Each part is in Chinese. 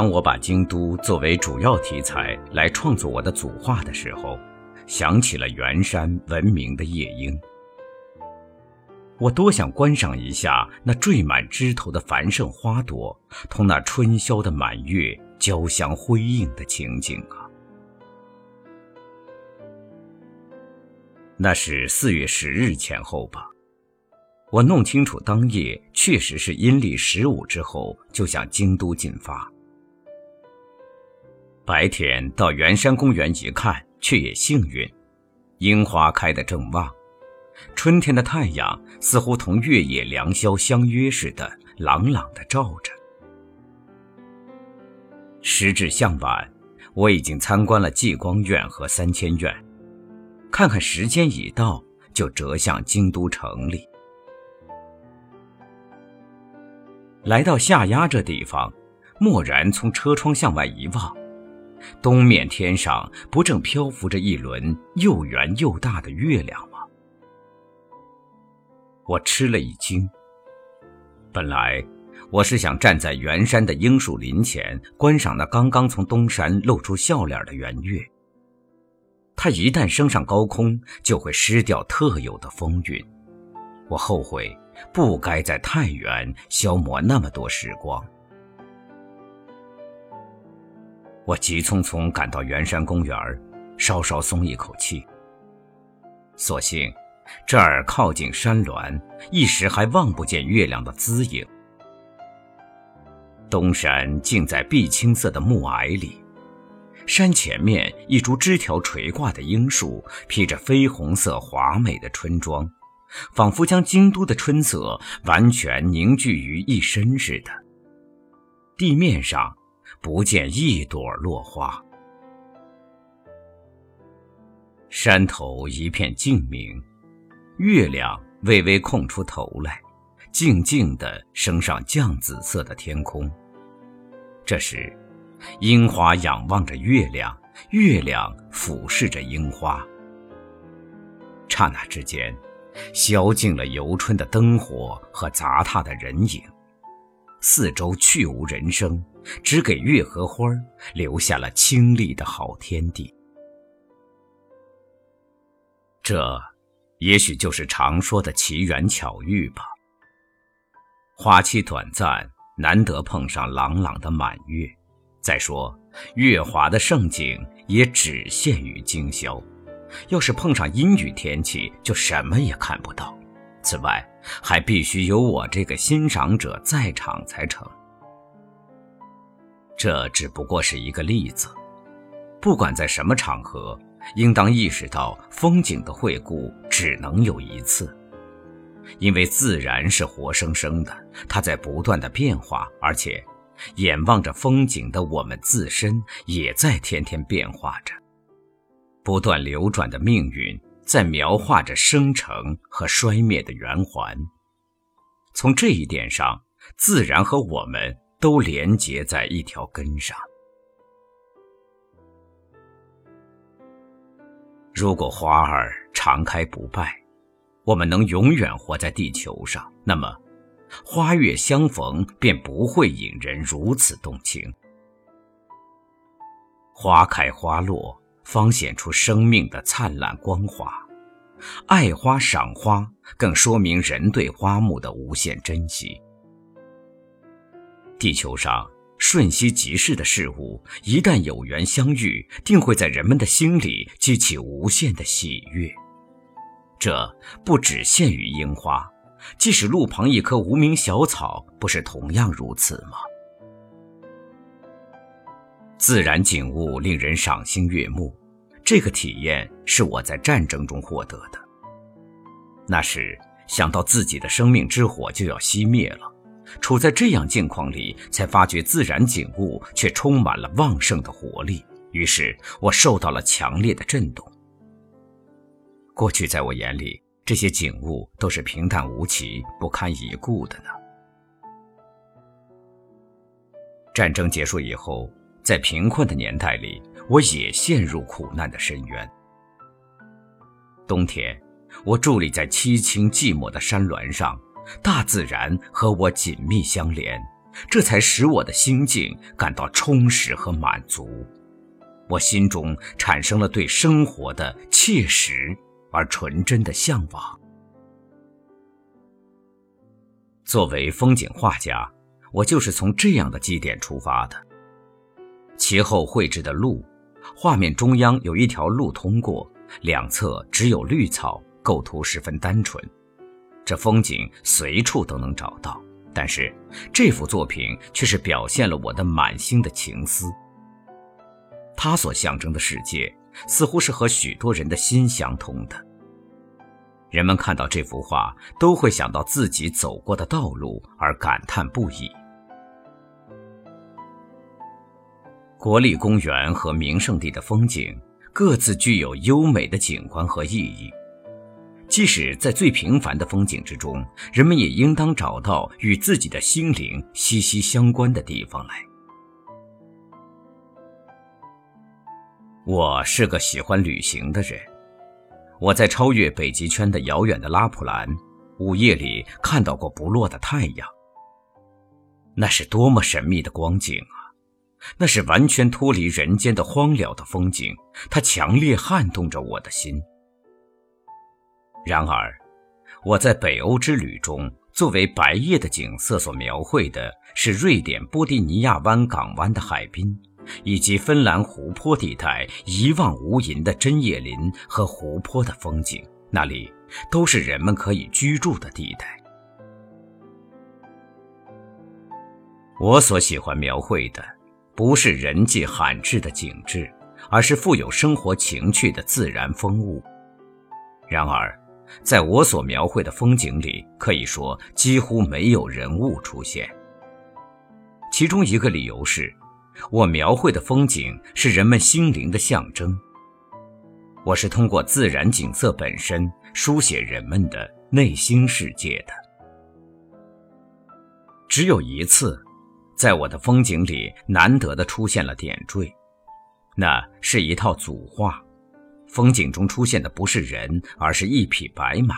当我把京都作为主要题材来创作我的组画的时候，想起了圆山闻名的夜莺。我多想观赏一下那缀满枝头的繁盛花朵，同那春宵的满月交相辉映的情景啊！那是四月十日前后吧。我弄清楚，当夜确实是阴历十五之后，就向京都进发。白天到圆山公园一看，却也幸运，樱花开得正旺。春天的太阳似乎同月夜良宵相约似的，朗朗的照着。时至向晚，我已经参观了济光院和三千院，看看时间已到，就折向京都城里。来到下鸭这地方，蓦然从车窗向外一望，东面天上不正漂浮着一轮又圆又大的月亮吗？我吃了一惊。本来我是想站在圆山的樱树林前观赏那刚刚从东山露出笑脸的圆月。它一旦升上高空，就会失掉特有的风韵。我后悔不该在太原消磨那么多时光。我急匆匆赶到圆山公园，稍稍松一口气。所幸。这儿靠近山峦，一时还望不见月亮的姿影。东山竟在碧青色的暮霭里，山前面一株枝条垂挂的樱树，披着绯红色华美的春装，仿佛将京都的春色完全凝聚于一身似的。地面上不见一朵落花，山头一片静明。月亮微微空出头来，静静地升上绛紫色的天空。这时，樱花仰望着月亮，月亮俯视着樱花。刹那之间，消尽了游春的灯火和杂沓的人影，四周去无人声，只给月和花留下了清丽的好天地。这。也许就是常说的奇缘巧遇吧。花期短暂，难得碰上朗朗的满月。再说，月华的盛景也只限于今宵。要是碰上阴雨天气，就什么也看不到。此外，还必须有我这个欣赏者在场才成。这只不过是一个例子。不管在什么场合。应当意识到，风景的惠顾只能有一次，因为自然是活生生的，它在不断的变化，而且，眼望着风景的我们自身也在天天变化着，不断流转的命运在描画着生成和衰灭的圆环。从这一点上，自然和我们都连结在一条根上。如果花儿常开不败，我们能永远活在地球上，那么花月相逢便不会引人如此动情。花开花落，方显出生命的灿烂光华；爱花赏花，更说明人对花木的无限珍惜。地球上。瞬息即逝的事物，一旦有缘相遇，定会在人们的心里激起无限的喜悦。这不只限于樱花，即使路旁一棵无名小草，不是同样如此吗？自然景物令人赏心悦目，这个体验是我在战争中获得的。那时想到自己的生命之火就要熄灭了。处在这样境况里，才发觉自然景物却充满了旺盛的活力。于是我受到了强烈的震动。过去在我眼里，这些景物都是平淡无奇、不堪一顾的呢。战争结束以后，在贫困的年代里，我也陷入苦难的深渊。冬天，我伫立在凄清寂寞的山峦上。大自然和我紧密相连，这才使我的心境感到充实和满足。我心中产生了对生活的切实而纯真的向往。作为风景画家，我就是从这样的基点出发的。其后绘制的路，画面中央有一条路通过，两侧只有绿草，构图十分单纯。这风景随处都能找到，但是这幅作品却是表现了我的满心的情思。它所象征的世界，似乎是和许多人的心相通的。人们看到这幅画，都会想到自己走过的道路而感叹不已。国立公园和名胜地的风景，各自具有优美的景观和意义。即使在最平凡的风景之中，人们也应当找到与自己的心灵息息相关的地方来。我是个喜欢旅行的人。我在超越北极圈的遥远的拉普兰，午夜里看到过不落的太阳。那是多么神秘的光景啊！那是完全脱离人间的荒凉的风景，它强烈撼动着我的心。然而，我在北欧之旅中，作为白夜的景色所描绘的是瑞典波蒂尼亚湾港湾的海滨。以及芬兰湖泊地带一望无垠的针叶林和湖泊的风景，那里都是人们可以居住的地带。我所喜欢描绘的，不是人迹罕至的景致，而是富有生活情趣的自然风物。然而，在我所描绘的风景里，可以说几乎没有人物出现。其中一个理由是。我描绘的风景是人们心灵的象征。我是通过自然景色本身书写人们的内心世界的。只有一次，在我的风景里难得的出现了点缀，那是一套组画。风景中出现的不是人，而是一匹白马。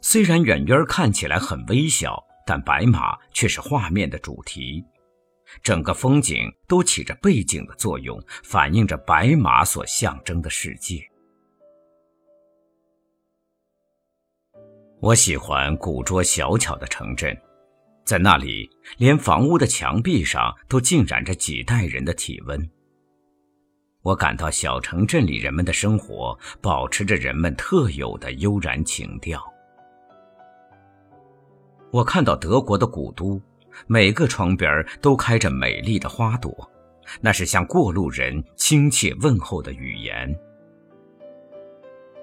虽然远远看起来很微小，但白马却是画面的主题。整个风景都起着背景的作用，反映着白马所象征的世界。我喜欢古拙小巧的城镇，在那里，连房屋的墙壁上都浸染着几代人的体温。我感到小城镇里人们的生活保持着人们特有的悠然情调。我看到德国的古都。每个窗边都开着美丽的花朵，那是向过路人亲切问候的语言。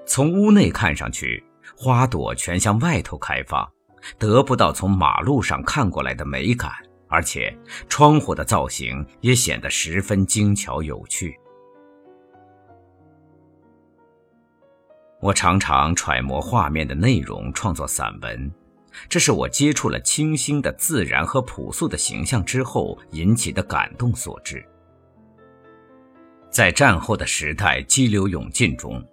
从屋内看上去，花朵全向外头开放，得不到从马路上看过来的美感，而且窗户的造型也显得十分精巧有趣。我常常揣摩画面的内容，创作散文。这是我接触了清新的自然和朴素的形象之后引起的感动所致。在战后的时代激流勇进中，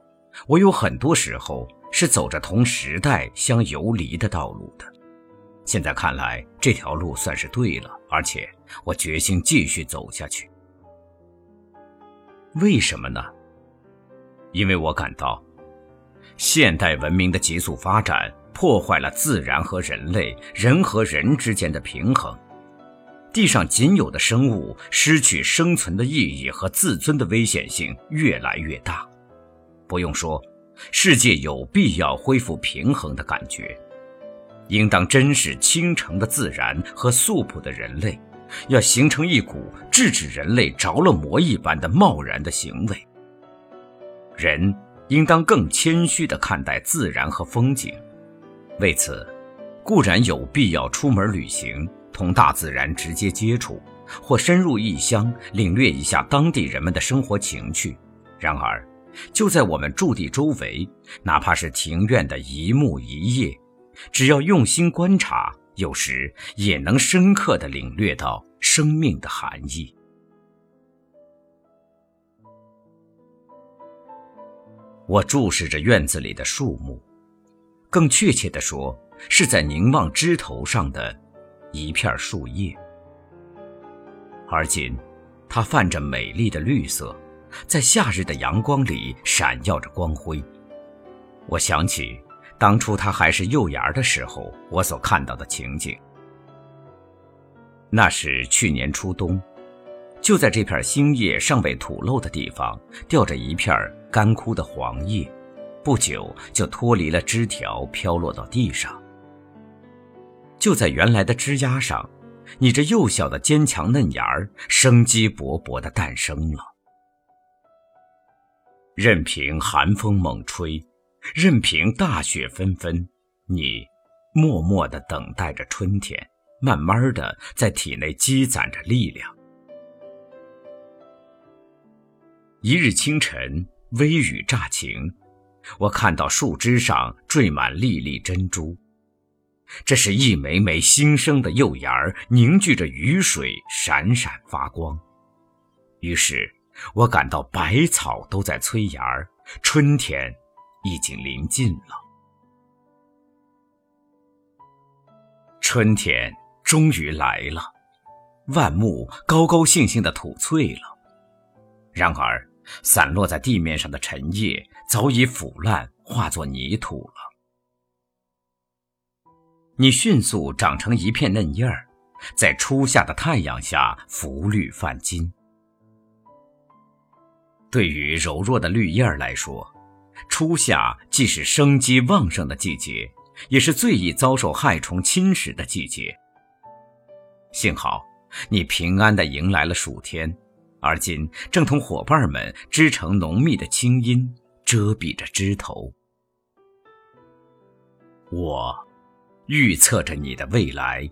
我有很多时候是走着同时代相游离的道路的。现在看来，这条路算是对了，而且我决心继续走下去。为什么呢？因为我感到，现代文明的急速发展。破坏了自然和人类、人和人之间的平衡，地上仅有的生物失去生存的意义和自尊的危险性越来越大。不用说，世界有必要恢复平衡的感觉，应当珍视倾城的自然和素朴的人类，要形成一股制止人类着了魔一般的贸然的行为。人应当更谦虚地看待自然和风景。为此，固然有必要出门旅行，同大自然直接接触，或深入异乡领略一下当地人们的生活情趣。然而，就在我们驻地周围，哪怕是庭院的一木一叶，只要用心观察，有时也能深刻地领略到生命的含义。我注视着院子里的树木。更确切地说，是在凝望枝头上的一片树叶。而今，它泛着美丽的绿色，在夏日的阳光里闪耀着光辉。我想起当初它还是幼芽的时候，我所看到的情景。那是去年初冬，就在这片新叶尚未吐露的地方，吊着一片干枯的黄叶，不久就脱离了枝条，飘落到地上。就在原来的枝丫上。你这幼小的坚强嫩芽儿，生机勃勃地诞生了。任凭寒风猛吹，任凭大雪纷纷，你默默地等待着春天，慢慢地在体内积攒着力量。一日清晨，微雨乍晴，我看到树枝上缀满粒粒珍珠。这是一枚枚新生的幼芽儿，凝聚着雨水，闪闪发光。于是，我感到百草都在催芽儿，春天已经临近了。春天终于来了，万木高高兴兴地吐翠了。然而，散落在地面上的尘叶早已腐烂，化作泥土了。你迅速长成一片嫩叶儿，在初夏的太阳下浮绿泛金。对于柔弱的绿叶儿来说，初夏既是生机旺盛的季节，也是最易遭受害虫侵蚀的季节。幸好你平安地迎来了暑天，而今正同伙伴们织成浓密的青荫，遮蔽着枝头。我。预测着你的未来。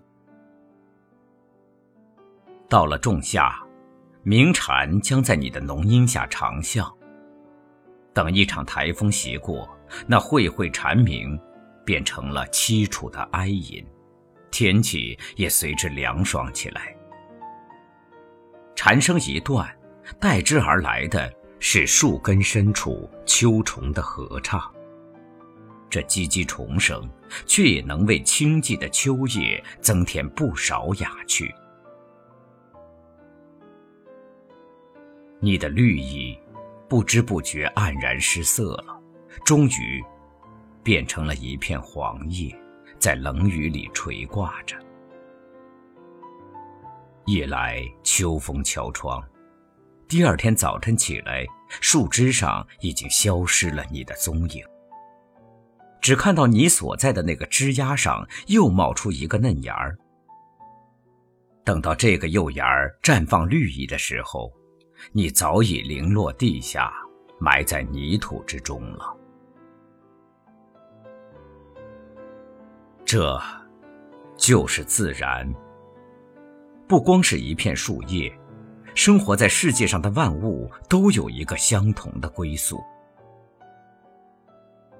到了仲夏，鸣蝉将在你的浓荫下长啸。等一场台风袭过，那会会蝉鸣变成了凄楚的哀吟，天气也随之凉爽起来。蝉声一断，代之而来的是树根深处秋虫的合唱。这唧唧虫声，却也能为清寂的秋夜增添不少雅趣。你的绿意，不知不觉黯然失色了，终于变成了一片黄叶，在冷雨里垂挂着。夜来秋风敲窗，第二天早晨起来，树枝上已经消失了你的踪影。只看到你所在的那个枝丫上又冒出一个嫩芽儿。等到这个幼芽儿绽放绿意的时候，你早已零落地下，埋在泥土之中了。这，就是自然。不光是一片树叶，生活在世界上的万物都有一个相同的归宿。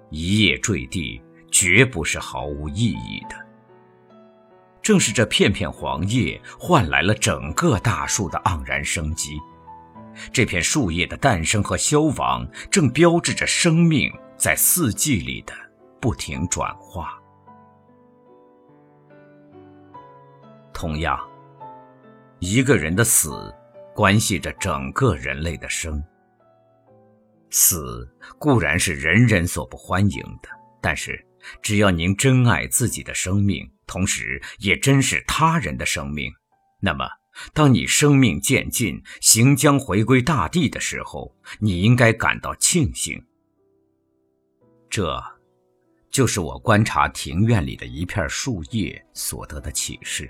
一叶坠地，绝不是毫无意义的。正是这片片黄叶，换来了整个大树的盎然生机。这片树叶的诞生和消亡，正标志着生命在四季里的不停转化。同样，一个人的死，关系着整个人类的生。死固然是人人所不欢迎的，但是只要您珍爱自己的生命，同时也珍视他人的生命，那么当你生命渐尽，行将回归大地的时候，你应该感到庆幸。这，就是我观察庭院里的一片树叶所得的启示。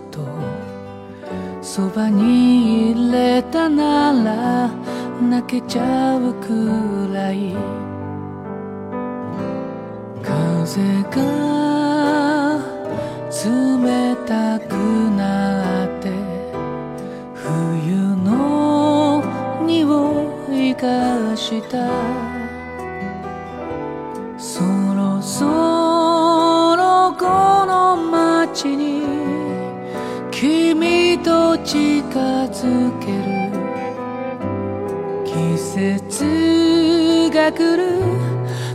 そばにいれたなら泣けちゃうくらい。風が冷たくなって冬の匂いがした。そろそろこの街にづける季節が来る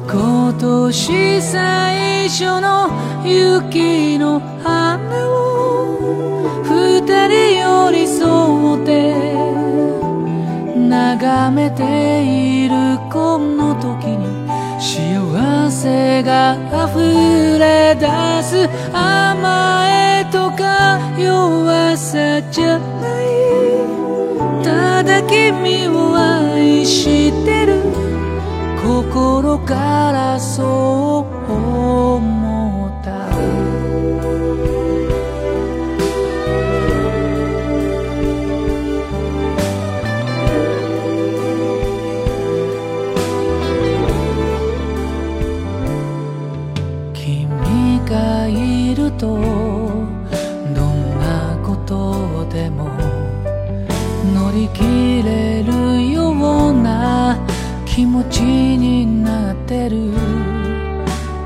今年最初の雪の花を二人寄り添って眺めているこの時に幸せが溢れ出す甘えとか弱さじゃない。ただ君を愛してる。心からそう思ちになってる。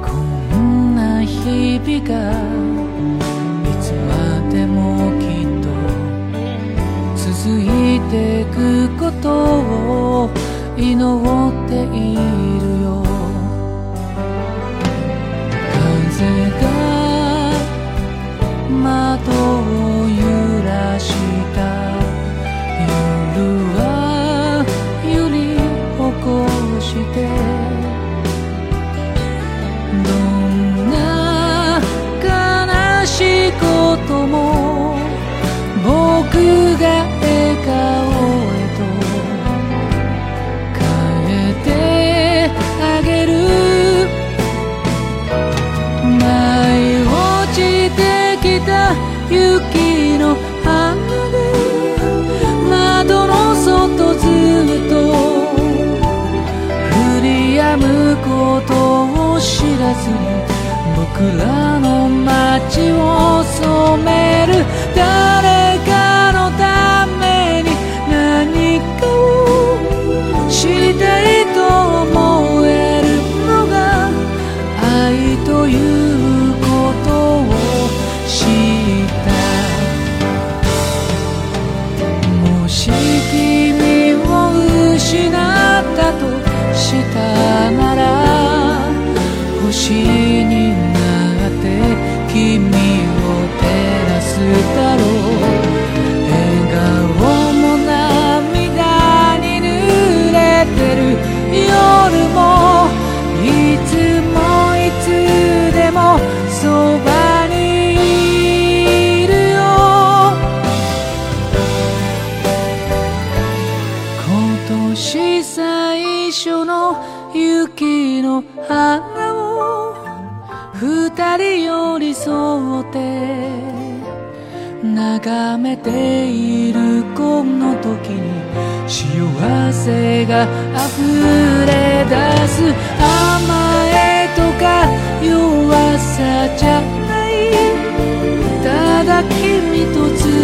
こんな日々がいつまでもきっと続いてくことを祈ってことを知らずに僕らの街を染める。眺めているこの時に幸せが溢れ出す甘えとか弱さじゃない。ただ君とつ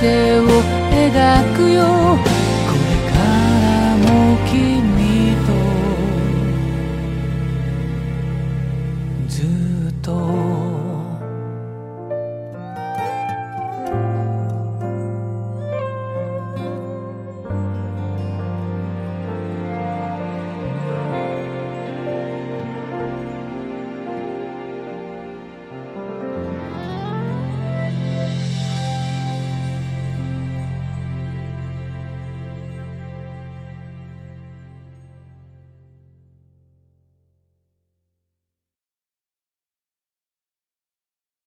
手を描くよ。